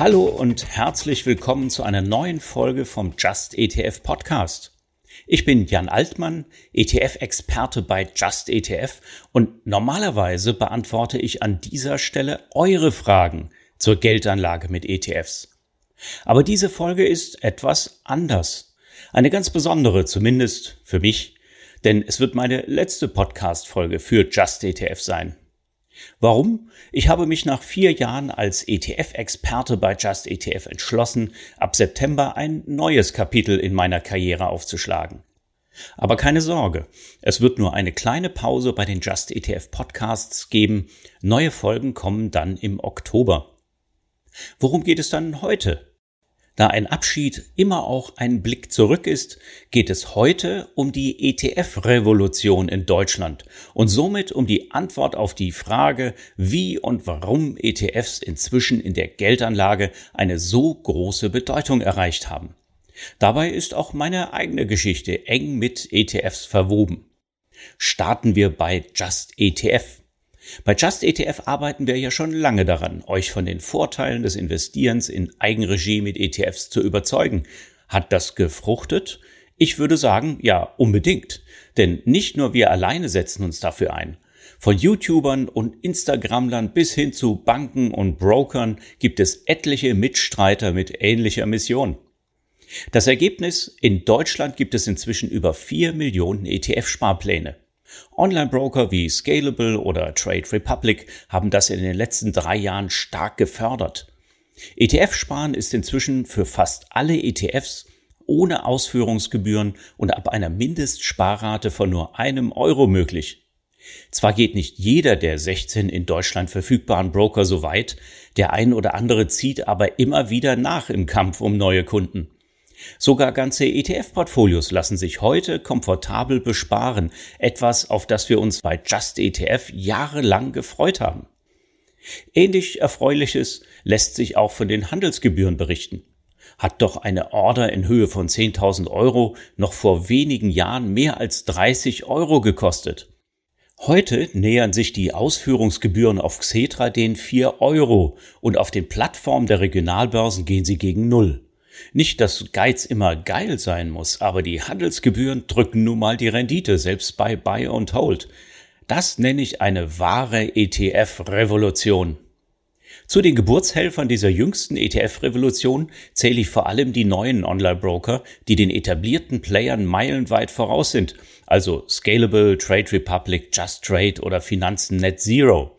Hallo und herzlich willkommen zu einer neuen Folge vom Just ETF Podcast. Ich bin Jan Altmann, ETF-Experte bei Just ETF und normalerweise beantworte ich an dieser Stelle eure Fragen zur Geldanlage mit ETFs. Aber diese Folge ist etwas anders. Eine ganz besondere, zumindest für mich, denn es wird meine letzte Podcast-Folge für Just ETF sein. Warum? Ich habe mich nach vier Jahren als ETF-Experte bei Just ETF entschlossen, ab September ein neues Kapitel in meiner Karriere aufzuschlagen. Aber keine Sorge, es wird nur eine kleine Pause bei den Just ETF Podcasts geben. Neue Folgen kommen dann im Oktober. Worum geht es dann heute? Da ein Abschied immer auch ein Blick zurück ist, geht es heute um die ETF-Revolution in Deutschland und somit um die Antwort auf die Frage, wie und warum ETFs inzwischen in der Geldanlage eine so große Bedeutung erreicht haben. Dabei ist auch meine eigene Geschichte eng mit ETFs verwoben. Starten wir bei Just ETF. Bei Just ETF arbeiten wir ja schon lange daran, euch von den Vorteilen des Investierens in Eigenregie mit ETFs zu überzeugen. Hat das gefruchtet? Ich würde sagen, ja, unbedingt. Denn nicht nur wir alleine setzen uns dafür ein. Von YouTubern und Instagramlern bis hin zu Banken und Brokern gibt es etliche Mitstreiter mit ähnlicher Mission. Das Ergebnis, in Deutschland gibt es inzwischen über vier Millionen ETF-Sparpläne. Online-Broker wie Scalable oder Trade Republic haben das in den letzten drei Jahren stark gefördert. ETF-Sparen ist inzwischen für fast alle ETFs ohne Ausführungsgebühren und ab einer Mindestsparrate von nur einem Euro möglich. Zwar geht nicht jeder der 16 in Deutschland verfügbaren Broker so weit, der ein oder andere zieht aber immer wieder nach im Kampf um neue Kunden. Sogar ganze ETF-Portfolios lassen sich heute komfortabel besparen, etwas, auf das wir uns bei Just ETF jahrelang gefreut haben. Ähnlich Erfreuliches lässt sich auch von den Handelsgebühren berichten. Hat doch eine Order in Höhe von 10.000 Euro noch vor wenigen Jahren mehr als 30 Euro gekostet. Heute nähern sich die Ausführungsgebühren auf Xetra den 4 Euro und auf den Plattformen der Regionalbörsen gehen sie gegen Null. Nicht, dass Geiz immer geil sein muss, aber die Handelsgebühren drücken nun mal die Rendite, selbst bei Buy und Hold. Das nenne ich eine wahre ETF-Revolution. Zu den Geburtshelfern dieser jüngsten ETF-Revolution zähle ich vor allem die neuen Online-Broker, die den etablierten Playern meilenweit voraus sind, also Scalable, Trade Republic, Just Trade oder Finanzen Net Zero.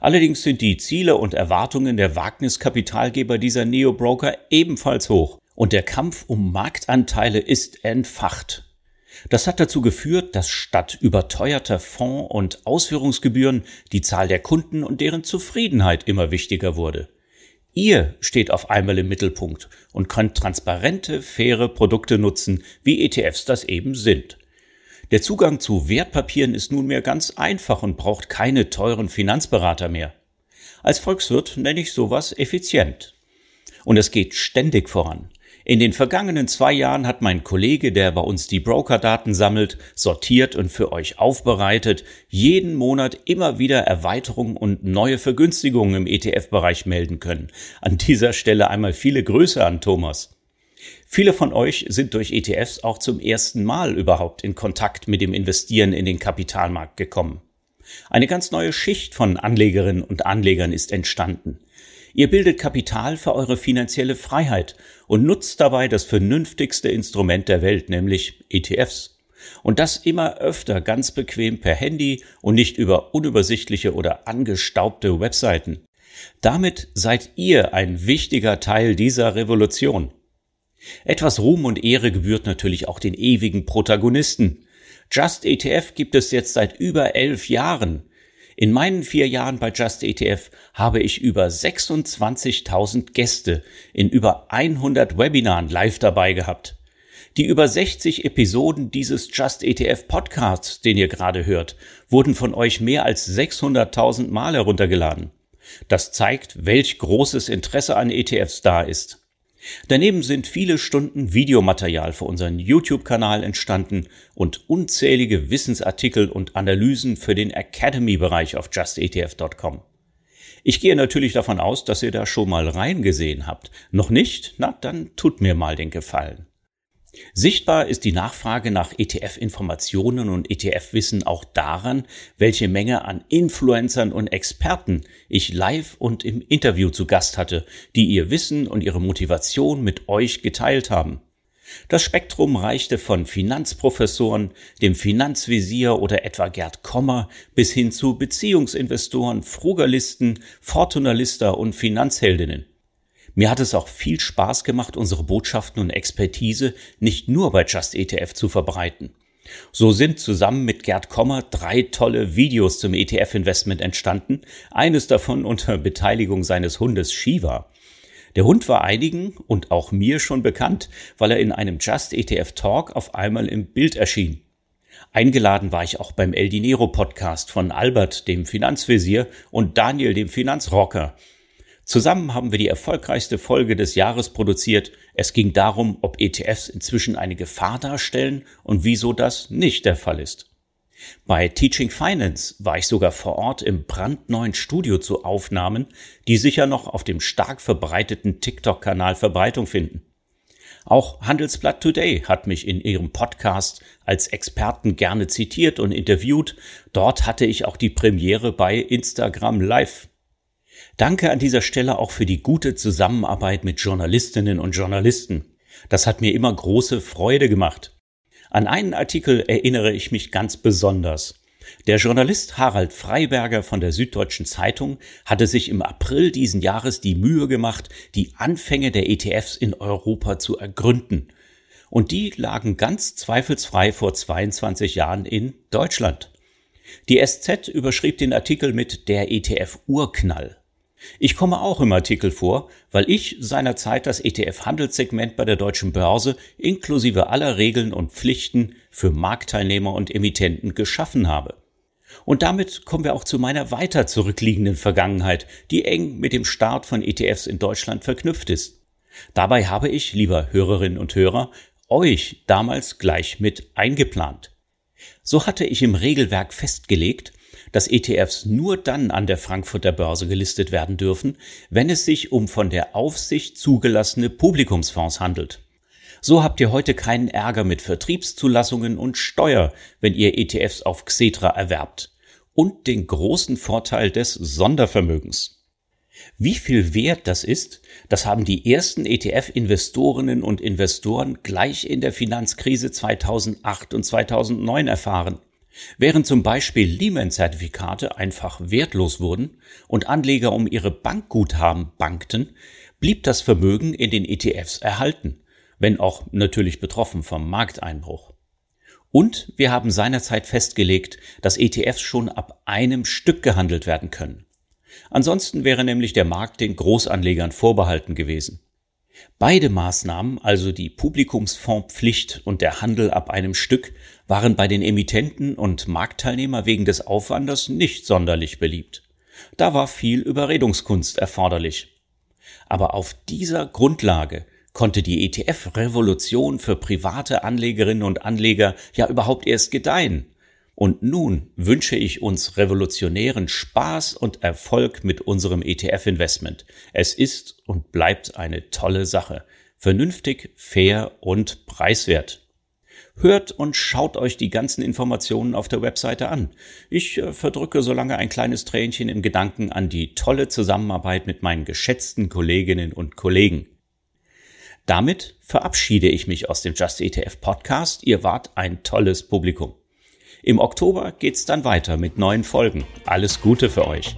Allerdings sind die Ziele und Erwartungen der Wagniskapitalgeber dieser Neo-Broker ebenfalls hoch und der Kampf um Marktanteile ist entfacht. Das hat dazu geführt, dass statt überteuerter Fonds- und Ausführungsgebühren die Zahl der Kunden und deren Zufriedenheit immer wichtiger wurde. Ihr steht auf einmal im Mittelpunkt und könnt transparente, faire Produkte nutzen, wie ETFs das eben sind. Der Zugang zu Wertpapieren ist nunmehr ganz einfach und braucht keine teuren Finanzberater mehr. Als Volkswirt nenne ich sowas effizient. Und es geht ständig voran. In den vergangenen zwei Jahren hat mein Kollege, der bei uns die Brokerdaten sammelt, sortiert und für euch aufbereitet, jeden Monat immer wieder Erweiterungen und neue Vergünstigungen im ETF-Bereich melden können. An dieser Stelle einmal viele Grüße an Thomas. Viele von euch sind durch ETFs auch zum ersten Mal überhaupt in Kontakt mit dem Investieren in den Kapitalmarkt gekommen. Eine ganz neue Schicht von Anlegerinnen und Anlegern ist entstanden. Ihr bildet Kapital für eure finanzielle Freiheit und nutzt dabei das vernünftigste Instrument der Welt, nämlich ETFs. Und das immer öfter ganz bequem per Handy und nicht über unübersichtliche oder angestaubte Webseiten. Damit seid ihr ein wichtiger Teil dieser Revolution. Etwas Ruhm und Ehre gebührt natürlich auch den ewigen Protagonisten. Just ETF gibt es jetzt seit über elf Jahren. In meinen vier Jahren bei Just ETF habe ich über 26.000 Gäste in über 100 Webinaren live dabei gehabt. Die über 60 Episoden dieses Just ETF Podcasts, den ihr gerade hört, wurden von euch mehr als 600.000 Mal heruntergeladen. Das zeigt, welch großes Interesse an ETFs da ist. Daneben sind viele Stunden Videomaterial für unseren YouTube-Kanal entstanden und unzählige Wissensartikel und Analysen für den Academy-Bereich auf justetf.com. Ich gehe natürlich davon aus, dass ihr da schon mal reingesehen habt. Noch nicht? Na, dann tut mir mal den Gefallen. Sichtbar ist die Nachfrage nach ETF-Informationen und ETF-Wissen auch daran, welche Menge an Influencern und Experten ich live und im Interview zu Gast hatte, die ihr Wissen und ihre Motivation mit euch geteilt haben. Das Spektrum reichte von Finanzprofessoren, dem Finanzvisier oder etwa Gerd Kommer bis hin zu Beziehungsinvestoren, Frugalisten, Fortunalister und Finanzheldinnen. Mir hat es auch viel Spaß gemacht, unsere Botschaften und Expertise nicht nur bei Just ETF zu verbreiten. So sind zusammen mit Gerd Kommer drei tolle Videos zum ETF-Investment entstanden, eines davon unter Beteiligung seines Hundes Shiva. Der Hund war einigen und auch mir schon bekannt, weil er in einem Just ETF Talk auf einmal im Bild erschien. Eingeladen war ich auch beim El Dinero Podcast von Albert, dem Finanzvisier, und Daniel, dem Finanzrocker. Zusammen haben wir die erfolgreichste Folge des Jahres produziert. Es ging darum, ob ETFs inzwischen eine Gefahr darstellen und wieso das nicht der Fall ist. Bei Teaching Finance war ich sogar vor Ort im brandneuen Studio zu Aufnahmen, die sicher noch auf dem stark verbreiteten TikTok-Kanal Verbreitung finden. Auch Handelsblatt Today hat mich in ihrem Podcast als Experten gerne zitiert und interviewt. Dort hatte ich auch die Premiere bei Instagram Live. Danke an dieser Stelle auch für die gute Zusammenarbeit mit Journalistinnen und Journalisten. Das hat mir immer große Freude gemacht. An einen Artikel erinnere ich mich ganz besonders. Der Journalist Harald Freiberger von der Süddeutschen Zeitung hatte sich im April diesen Jahres die Mühe gemacht, die Anfänge der ETFs in Europa zu ergründen. Und die lagen ganz zweifelsfrei vor 22 Jahren in Deutschland. Die SZ überschrieb den Artikel mit der ETF Urknall. Ich komme auch im Artikel vor, weil ich seinerzeit das ETF-Handelssegment bei der deutschen Börse inklusive aller Regeln und Pflichten für Marktteilnehmer und Emittenten geschaffen habe. Und damit kommen wir auch zu meiner weiter zurückliegenden Vergangenheit, die eng mit dem Start von ETFs in Deutschland verknüpft ist. Dabei habe ich, lieber Hörerinnen und Hörer, euch damals gleich mit eingeplant. So hatte ich im Regelwerk festgelegt, dass ETFs nur dann an der Frankfurter Börse gelistet werden dürfen, wenn es sich um von der Aufsicht zugelassene Publikumsfonds handelt. So habt ihr heute keinen Ärger mit Vertriebszulassungen und Steuer, wenn ihr ETFs auf Xetra erwerbt. Und den großen Vorteil des Sondervermögens. Wie viel wert das ist, das haben die ersten ETF-Investorinnen und Investoren gleich in der Finanzkrise 2008 und 2009 erfahren. Während zum Beispiel Lehman-Zertifikate einfach wertlos wurden und Anleger um ihre Bankguthaben bankten, blieb das Vermögen in den ETFs erhalten, wenn auch natürlich betroffen vom Markteinbruch. Und wir haben seinerzeit festgelegt, dass ETFs schon ab einem Stück gehandelt werden können. Ansonsten wäre nämlich der Markt den Großanlegern vorbehalten gewesen. Beide Maßnahmen, also die Publikumsfondspflicht und der Handel ab einem Stück, waren bei den Emittenten und Marktteilnehmer wegen des Aufwandes nicht sonderlich beliebt. Da war viel Überredungskunst erforderlich. Aber auf dieser Grundlage konnte die ETF-Revolution für private Anlegerinnen und Anleger ja überhaupt erst gedeihen. Und nun wünsche ich uns revolutionären Spaß und Erfolg mit unserem ETF-Investment. Es ist und bleibt eine tolle Sache. Vernünftig, fair und preiswert. Hört und schaut euch die ganzen Informationen auf der Webseite an. Ich äh, verdrücke so lange ein kleines Tränchen im Gedanken an die tolle Zusammenarbeit mit meinen geschätzten Kolleginnen und Kollegen. Damit verabschiede ich mich aus dem Just ETF Podcast. Ihr wart ein tolles Publikum. Im Oktober geht's dann weiter mit neuen Folgen. Alles Gute für euch.